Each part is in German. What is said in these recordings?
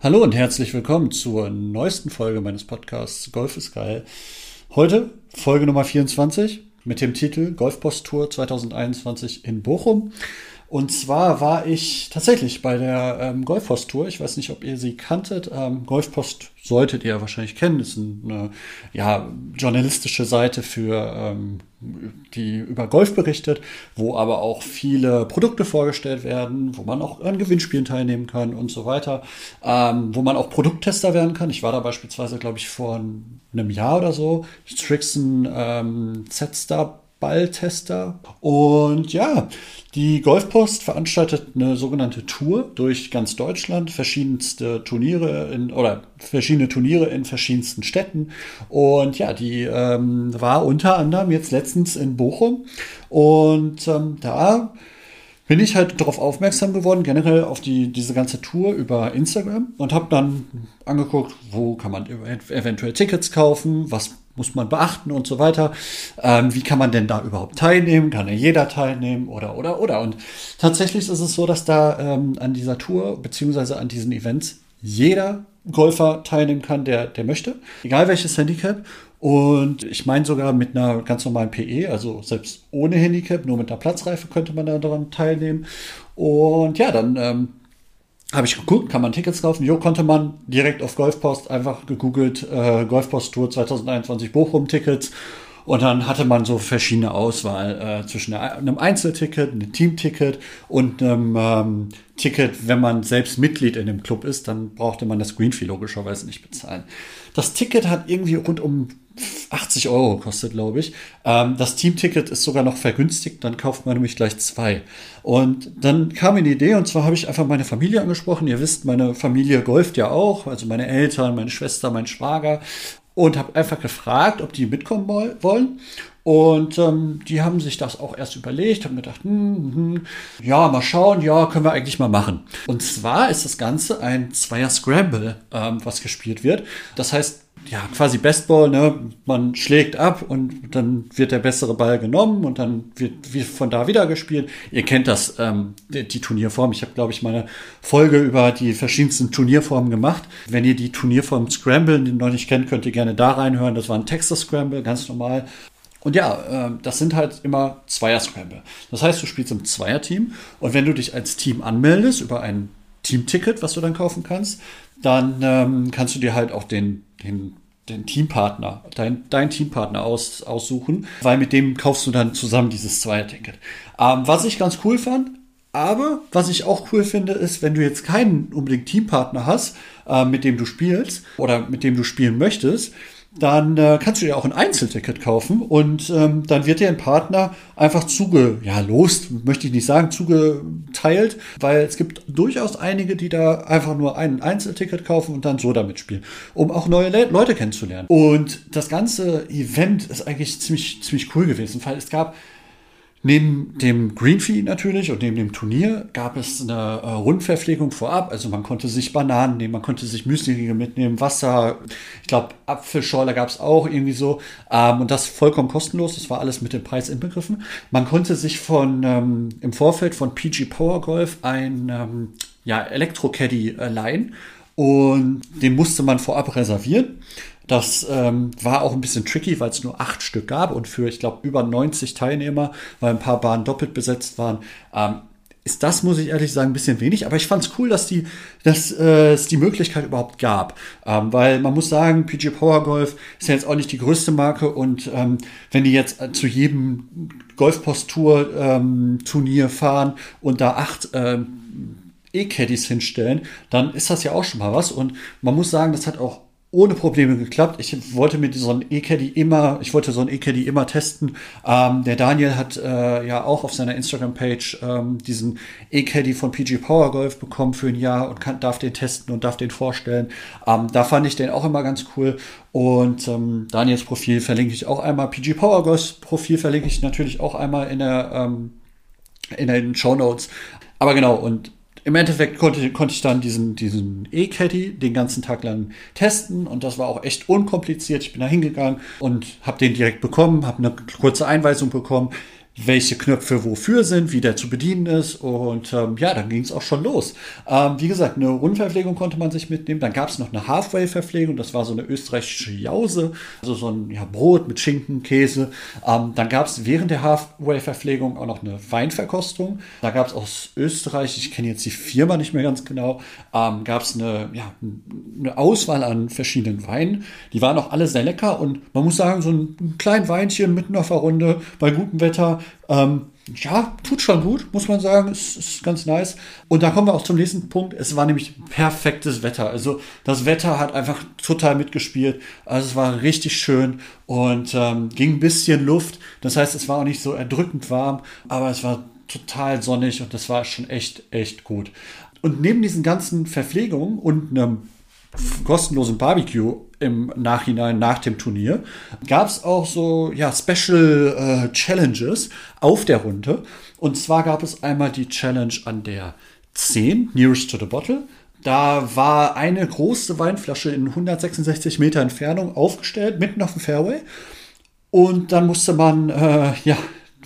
Hallo und herzlich willkommen zur neuesten Folge meines Podcasts Golf ist geil. Heute Folge Nummer 24 mit dem Titel Golfpost Tour 2021 in Bochum. Und zwar war ich tatsächlich bei der ähm, Golfpost-Tour. Ich weiß nicht, ob ihr sie kanntet. Ähm, Golfpost solltet ihr wahrscheinlich kennen. Das ist eine ja, journalistische Seite für ähm, die über Golf berichtet, wo aber auch viele Produkte vorgestellt werden, wo man auch an Gewinnspielen teilnehmen kann und so weiter, ähm, wo man auch Produkttester werden kann. Ich war da beispielsweise, glaube ich, vor einem Jahr oder so, Strixon ähm, Z-Star Balltester. Und ja, die Golfpost veranstaltet eine sogenannte Tour durch ganz Deutschland, verschiedenste Turniere in, oder verschiedene Turniere in verschiedensten Städten. Und ja, die ähm, war unter anderem jetzt letztens in Bochum. Und ähm, da bin ich halt darauf aufmerksam geworden, generell auf die, diese ganze Tour über Instagram und habe dann angeguckt, wo kann man eventuell Tickets kaufen, was muss man beachten und so weiter. Ähm, wie kann man denn da überhaupt teilnehmen? Kann ja jeder teilnehmen oder, oder, oder. Und tatsächlich ist es so, dass da ähm, an dieser Tour beziehungsweise an diesen Events jeder Golfer teilnehmen kann, der, der möchte, egal welches Handicap. Und ich meine sogar mit einer ganz normalen PE, also selbst ohne Handicap, nur mit einer Platzreife könnte man da daran teilnehmen. Und ja, dann ähm, habe ich geguckt, kann man Tickets kaufen? Jo, konnte man direkt auf Golfpost einfach gegoogelt, äh, Golfpost Tour 2021 Bochum Tickets. Und dann hatte man so verschiedene Auswahl äh, zwischen einem Einzelticket, einem Teamticket und einem ähm, Ticket, wenn man selbst Mitglied in dem Club ist, dann brauchte man das Greenfee logischerweise nicht bezahlen. Das Ticket hat irgendwie rund um 80 Euro kostet, glaube ich. Ähm, das Teamticket ist sogar noch vergünstigt, dann kauft man nämlich gleich zwei. Und dann kam mir die Idee, und zwar habe ich einfach meine Familie angesprochen. Ihr wisst, meine Familie golft ja auch, also meine Eltern, meine Schwester, mein Schwager. Und habe einfach gefragt, ob die mitkommen wollen. Und ähm, die haben sich das auch erst überlegt, haben gedacht, hm, hm, hm, ja, mal schauen, ja, können wir eigentlich mal machen. Und zwar ist das Ganze ein Zweier Scramble, ähm, was gespielt wird. Das heißt, ja, quasi Bestball, ne? Man schlägt ab und dann wird der bessere Ball genommen und dann wird, wird von da wieder gespielt. Ihr kennt das, ähm, die, die Turnierform. Ich habe, glaube ich, meine Folge über die verschiedensten Turnierformen gemacht. Wenn ihr die Turnierform Scramble noch nicht kennt, könnt ihr gerne da reinhören. Das war ein Texas Scramble, ganz normal. Und ja, äh, das sind halt immer Zweier-Scramble. Das heißt, du spielst im Zweier-Team und wenn du dich als Team anmeldest über ein Teamticket, was du dann kaufen kannst, dann ähm, kannst du dir halt auch den, den, den Teampartner, dein, dein Teampartner aus, aussuchen, weil mit dem kaufst du dann zusammen dieses Zweier-Ticket. Ähm, was ich ganz cool fand, aber was ich auch cool finde, ist, wenn du jetzt keinen unbedingt Teampartner hast, äh, mit dem du spielst oder mit dem du spielen möchtest, dann äh, kannst du dir auch ein Einzelticket kaufen und ähm, dann wird dir ein Partner einfach zuge, ja, los, möchte ich nicht sagen, zugeteilt, weil es gibt durchaus einige, die da einfach nur ein Einzelticket kaufen und dann so damit spielen, um auch neue Le Leute kennenzulernen. Und das ganze Event ist eigentlich ziemlich, ziemlich cool gewesen, weil es gab Neben dem Greenfee natürlich und neben dem Turnier gab es eine äh, Rundverpflegung vorab. Also man konnte sich Bananen nehmen, man konnte sich Müsli mitnehmen, Wasser, ich glaube Apfelschorle gab es auch irgendwie so. Ähm, und das vollkommen kostenlos, das war alles mit dem Preis inbegriffen. Man konnte sich von ähm, im Vorfeld von PG Power Golf ein ähm, ja, Elektro-Caddy äh, leihen und den musste man vorab reservieren. Das ähm, war auch ein bisschen tricky, weil es nur acht Stück gab und für, ich glaube, über 90 Teilnehmer, weil ein paar Bahnen doppelt besetzt waren, ähm, ist das, muss ich ehrlich sagen, ein bisschen wenig. Aber ich fand es cool, dass, die, dass äh, es die Möglichkeit überhaupt gab. Ähm, weil man muss sagen, PG Power Golf ist ja jetzt auch nicht die größte Marke. Und ähm, wenn die jetzt äh, zu jedem Golfpost-Tour-Turnier ähm, fahren und da acht ähm, E-Caddies hinstellen, dann ist das ja auch schon mal was. Und man muss sagen, das hat auch ohne Probleme geklappt. Ich wollte mir so ein E-Caddy immer, ich wollte so ein E-Caddy immer testen. Ähm, der Daniel hat äh, ja auch auf seiner Instagram-Page ähm, diesen E-Caddy von PG Power Golf bekommen für ein Jahr und kann, darf den testen und darf den vorstellen. Ähm, da fand ich den auch immer ganz cool. Und ähm, Daniels Profil verlinke ich auch einmal. PG Power Golf Profil verlinke ich natürlich auch einmal in der ähm, in den Show Notes. Aber genau, und im Endeffekt konnte, konnte ich dann diesen, diesen E-Caddy den ganzen Tag lang testen und das war auch echt unkompliziert. Ich bin da hingegangen und habe den direkt bekommen, habe eine kurze Einweisung bekommen, welche Knöpfe wofür sind, wie der zu bedienen ist. Und ähm, ja, dann ging es auch schon los. Ähm, wie gesagt, eine Rundverpflegung konnte man sich mitnehmen. Dann gab es noch eine Halfway-Verpflegung, das war so eine österreichische Jause, also so ein ja, Brot mit Schinken, Käse. Ähm, dann gab es während der Halfway-Verpflegung auch noch eine Weinverkostung. Da gab es aus Österreich, ich kenne jetzt die Firma nicht mehr ganz genau, ähm, gab es eine, ja, eine Auswahl an verschiedenen Weinen. Die waren auch alle sehr lecker und man muss sagen, so ein, ein kleines Weinchen mitten auf der Runde bei gutem Wetter ähm, ja, tut schon gut, muss man sagen. Ist, ist ganz nice. Und da kommen wir auch zum nächsten Punkt. Es war nämlich perfektes Wetter. Also das Wetter hat einfach total mitgespielt. Also es war richtig schön und ähm, ging ein bisschen Luft. Das heißt, es war auch nicht so erdrückend warm, aber es war total sonnig und das war schon echt, echt gut. Und neben diesen ganzen Verpflegungen und einem kostenlosen Barbecue im Nachhinein nach dem Turnier gab es auch so ja, Special äh, Challenges auf der Runde. Und zwar gab es einmal die Challenge an der 10, Nearest to the Bottle. Da war eine große Weinflasche in 166 Meter Entfernung aufgestellt, mitten auf dem Fairway. Und dann musste man, äh, ja,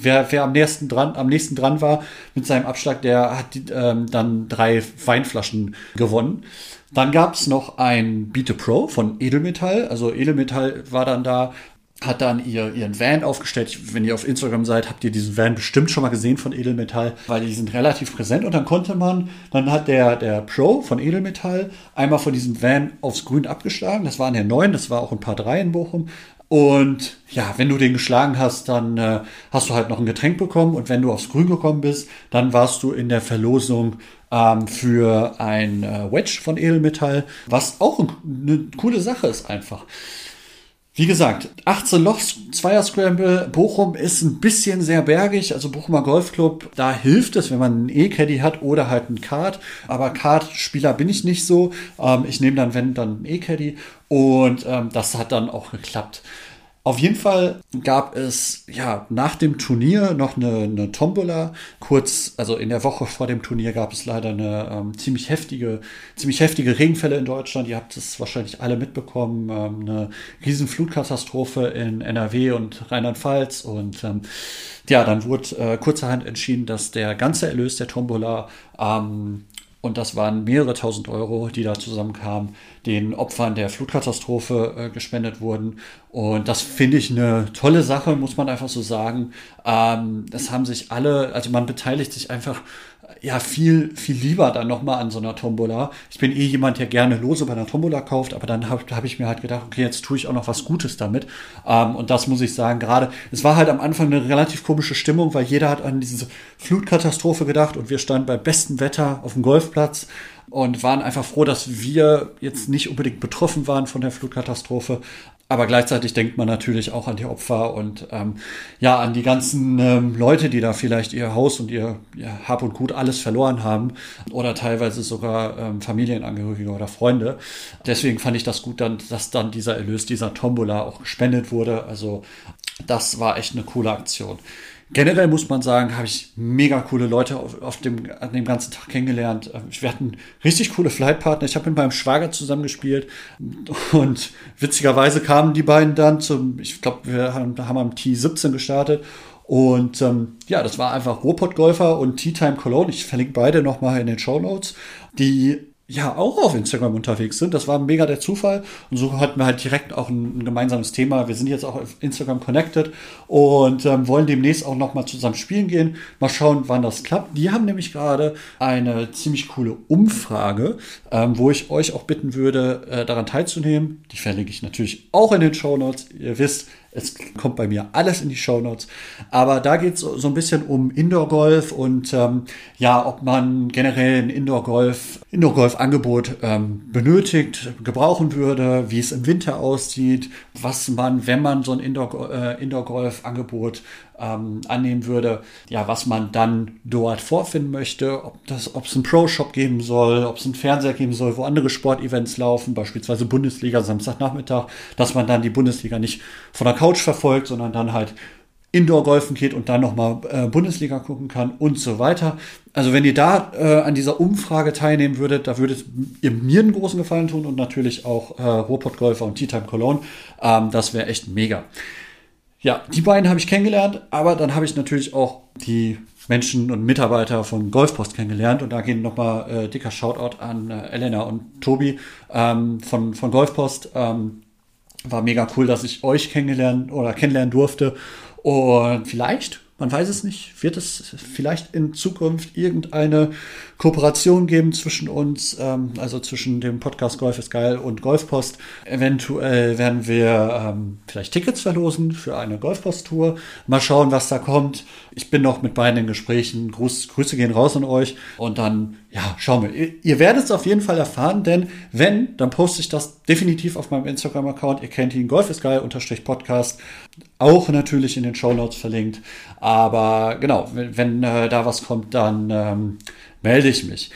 wer, wer am nächsten dran, am nächsten dran war mit seinem Abschlag, der hat ähm, dann drei Weinflaschen gewonnen. Dann gab es noch ein Beat Pro von Edelmetall. Also Edelmetall war dann da, hat dann ihr, ihren Van aufgestellt. Wenn ihr auf Instagram seid, habt ihr diesen Van bestimmt schon mal gesehen von Edelmetall, weil die sind relativ präsent. Und dann konnte man, dann hat der, der Pro von Edelmetall einmal von diesem Van aufs Grün abgeschlagen. Das waren ja neun, das war auch ein paar drei in Bochum. Und ja, wenn du den geschlagen hast, dann äh, hast du halt noch ein Getränk bekommen. Und wenn du aufs Grün gekommen bist, dann warst du in der Verlosung ähm, für ein äh, Wedge von Edelmetall, was auch eine coole Sache ist einfach. Wie gesagt, 18 Lochs, Zweier Scramble. Bochum ist ein bisschen sehr bergig. Also Bochumer Golfclub, da hilft es, wenn man einen E-Caddy hat oder halt einen Kart. Aber Kart-Spieler bin ich nicht so. Ähm, ich nehme dann, wenn, dann einen E-Caddy. Und ähm, das hat dann auch geklappt. Auf jeden Fall gab es ja nach dem Turnier noch eine, eine Tombola. Kurz, also in der Woche vor dem Turnier gab es leider eine ähm, ziemlich heftige, ziemlich heftige Regenfälle in Deutschland. Ihr habt es wahrscheinlich alle mitbekommen. Ähm, eine riesen Flutkatastrophe in NRW und Rheinland-Pfalz. Und ähm, ja, dann wurde äh, kurzerhand entschieden, dass der ganze Erlös der Tombola ähm, und das waren mehrere tausend Euro, die da zusammenkamen, den Opfern der Flutkatastrophe äh, gespendet wurden. Und das finde ich eine tolle Sache, muss man einfach so sagen. Ähm, das haben sich alle, also man beteiligt sich einfach ja viel, viel lieber dann nochmal an so einer Tombola. Ich bin eh jemand, der gerne Lose bei einer Tombola kauft, aber dann habe hab ich mir halt gedacht, okay, jetzt tue ich auch noch was Gutes damit. Ähm, und das muss ich sagen, gerade, es war halt am Anfang eine relativ komische Stimmung, weil jeder hat an diese Flutkatastrophe gedacht und wir standen bei bestem Wetter auf dem Golfplatz und waren einfach froh, dass wir jetzt nicht unbedingt betroffen waren von der Flutkatastrophe. Aber gleichzeitig denkt man natürlich auch an die Opfer und ähm, ja, an die ganzen ähm, Leute, die da vielleicht ihr Haus und ihr, ihr Hab und Gut alles verloren haben oder teilweise sogar ähm, Familienangehörige oder Freunde. Deswegen fand ich das gut, dann, dass dann dieser Erlös dieser Tombola auch gespendet wurde. Also das war echt eine coole Aktion. Generell muss man sagen, habe ich mega coole Leute auf, auf, dem, an dem ganzen Tag kennengelernt. Ähm, wir hatten richtig coole Flightpartner. Ich habe mit meinem Schwager zusammengespielt und witzigerweise kamen die beiden dann zum, ich glaube, wir haben, haben am T17 gestartet und ähm, ja, das war einfach Ruhrpott-Golfer und Tea Time Cologne. Ich verlinke beide nochmal in den Show Notes. Die ja auch auf Instagram unterwegs sind. Das war mega der Zufall. Und so hatten wir halt direkt auch ein, ein gemeinsames Thema. Wir sind jetzt auch auf Instagram connected und ähm, wollen demnächst auch nochmal zusammen spielen gehen. Mal schauen, wann das klappt. Die haben nämlich gerade eine ziemlich coole Umfrage, ähm, wo ich euch auch bitten würde, äh, daran teilzunehmen. Die verlinke ich natürlich auch in den Show Notes. Ihr wisst, es kommt bei mir alles in die Show Notes. Aber da geht es so, ein bisschen um Indoor-Golf und ähm, ja, ob man generell ein Indoor-Golf, Indoor-Golf-Angebot ähm, benötigt, gebrauchen würde, wie es im Winter aussieht, was man, wenn man so ein äh, Indoor-Golf-Angebot ähm, annehmen würde, ja, was man dann dort vorfinden möchte, ob es einen Pro-Shop geben soll, ob es einen Fernseher geben soll, wo andere Sportevents laufen, beispielsweise Bundesliga Samstagnachmittag, dass man dann die Bundesliga nicht von der Couch verfolgt, sondern dann halt Indoor-Golfen geht und dann nochmal äh, Bundesliga gucken kann und so weiter. Also wenn ihr da äh, an dieser Umfrage teilnehmen würdet, da würdet ihr mir einen großen Gefallen tun und natürlich auch äh, Ruhrpott-Golfer und Tea Time Cologne. Ähm, das wäre echt mega. Ja, die beiden habe ich kennengelernt, aber dann habe ich natürlich auch die Menschen und Mitarbeiter von Golfpost kennengelernt. Und da gehen nochmal äh, dicker Shoutout an äh, Elena und Tobi ähm, von, von Golfpost. Ähm, war mega cool, dass ich euch kennengelernt oder kennenlernen durfte. Und vielleicht man weiß es nicht. Wird es vielleicht in Zukunft irgendeine Kooperation geben zwischen uns, ähm, also zwischen dem Podcast Golf ist geil und Golfpost? Eventuell werden wir ähm, vielleicht Tickets verlosen für eine Golfpost-Tour. Mal schauen, was da kommt. Ich bin noch mit beiden in Gesprächen. Gruß, Grüße gehen raus an euch. Und dann, ja, schauen wir. Ihr, ihr werdet es auf jeden Fall erfahren, denn wenn, dann poste ich das definitiv auf meinem Instagram-Account. Ihr kennt ihn, Golf ist geil, unterstrich Podcast. Auch natürlich in den Show Notes verlinkt. Aber genau, wenn, wenn äh, da was kommt, dann ähm, melde ich mich.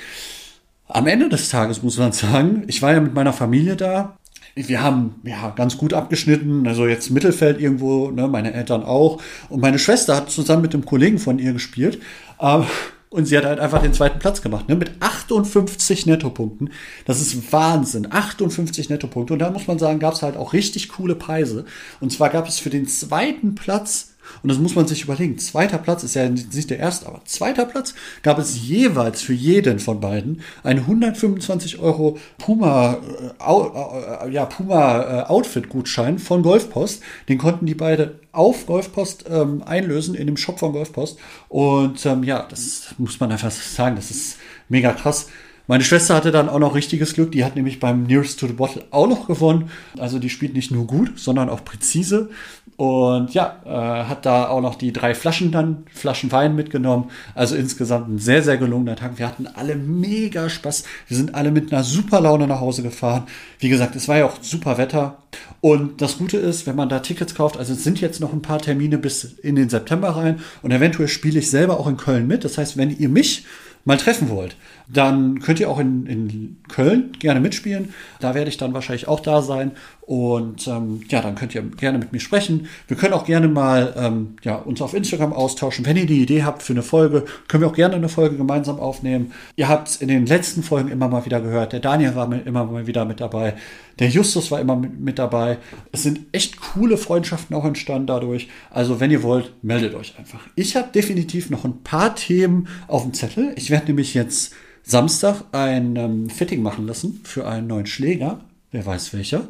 Am Ende des Tages muss man sagen, ich war ja mit meiner Familie da. Wir haben ja ganz gut abgeschnitten, also jetzt Mittelfeld irgendwo, ne, meine Eltern auch. Und meine Schwester hat zusammen mit einem Kollegen von ihr gespielt. Ähm, und sie hat halt einfach den zweiten Platz gemacht, ne? mit 58 Nettopunkten. Das ist Wahnsinn, 58 Nettopunkte. Und da muss man sagen, gab es halt auch richtig coole Preise. Und zwar gab es für den zweiten Platz und das muss man sich überlegen. Zweiter Platz ist ja nicht der erste, aber zweiter Platz gab es jeweils für jeden von beiden ein 125 Euro Puma, äh, äh, ja, Puma äh, Outfit-Gutschein von Golfpost. Den konnten die beide auf Golfpost ähm, einlösen in dem Shop von Golfpost. Und ähm, ja, das muss man einfach sagen, das ist mega krass. Meine Schwester hatte dann auch noch richtiges Glück. Die hat nämlich beim Nearest to the Bottle auch noch gewonnen. Also die spielt nicht nur gut, sondern auch präzise. Und ja, äh, hat da auch noch die drei Flaschen dann, Flaschen Wein mitgenommen. Also insgesamt ein sehr, sehr gelungener Tag. Wir hatten alle mega Spaß. Wir sind alle mit einer super Laune nach Hause gefahren. Wie gesagt, es war ja auch super Wetter. Und das Gute ist, wenn man da Tickets kauft, also es sind jetzt noch ein paar Termine bis in den September rein. Und eventuell spiele ich selber auch in Köln mit. Das heißt, wenn ihr mich mal treffen wollt, dann könnt ihr auch in, in Köln gerne mitspielen. Da werde ich dann wahrscheinlich auch da sein. Und ähm, ja, dann könnt ihr gerne mit mir sprechen. Wir können auch gerne mal ähm, ja, uns auf Instagram austauschen. Wenn ihr die Idee habt für eine Folge, können wir auch gerne eine Folge gemeinsam aufnehmen. Ihr habt in den letzten Folgen immer mal wieder gehört. Der Daniel war immer mal wieder mit dabei. Der Justus war immer mit, mit dabei. Es sind echt coole Freundschaften auch entstanden dadurch. Also wenn ihr wollt, meldet euch einfach. Ich habe definitiv noch ein paar Themen auf dem Zettel. Ich werde nämlich jetzt Samstag ein ähm, Fitting machen lassen für einen neuen Schläger. Wer weiß welcher.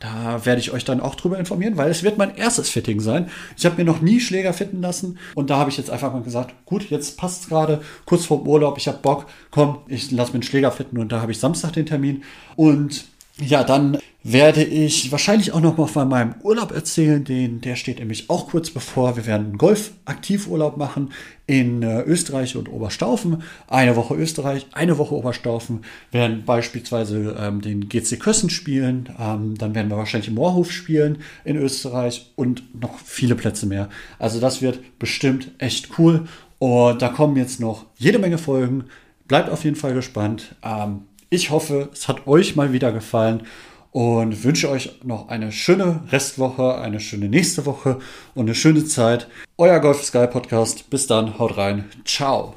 Da werde ich euch dann auch drüber informieren, weil es wird mein erstes Fitting sein. Ich habe mir noch nie Schläger fitten lassen und da habe ich jetzt einfach mal gesagt, gut, jetzt passt es gerade, kurz vor Urlaub, ich habe Bock, komm, ich lasse mir einen Schläger fitten und da habe ich Samstag den Termin. Und ja, dann werde ich wahrscheinlich auch noch mal von meinem Urlaub erzählen. Den, der steht nämlich auch kurz bevor. Wir werden Golf-Aktivurlaub machen in äh, Österreich und Oberstaufen. Eine Woche Österreich, eine Woche Oberstaufen. Wir werden beispielsweise ähm, den GC Kössen spielen. Ähm, dann werden wir wahrscheinlich im Moorhof spielen in Österreich und noch viele Plätze mehr. Also das wird bestimmt echt cool. Und da kommen jetzt noch jede Menge Folgen. Bleibt auf jeden Fall gespannt. Ähm, ich hoffe, es hat euch mal wieder gefallen und wünsche euch noch eine schöne Restwoche, eine schöne nächste Woche und eine schöne Zeit. Euer Golf Sky Podcast. Bis dann, haut rein. Ciao.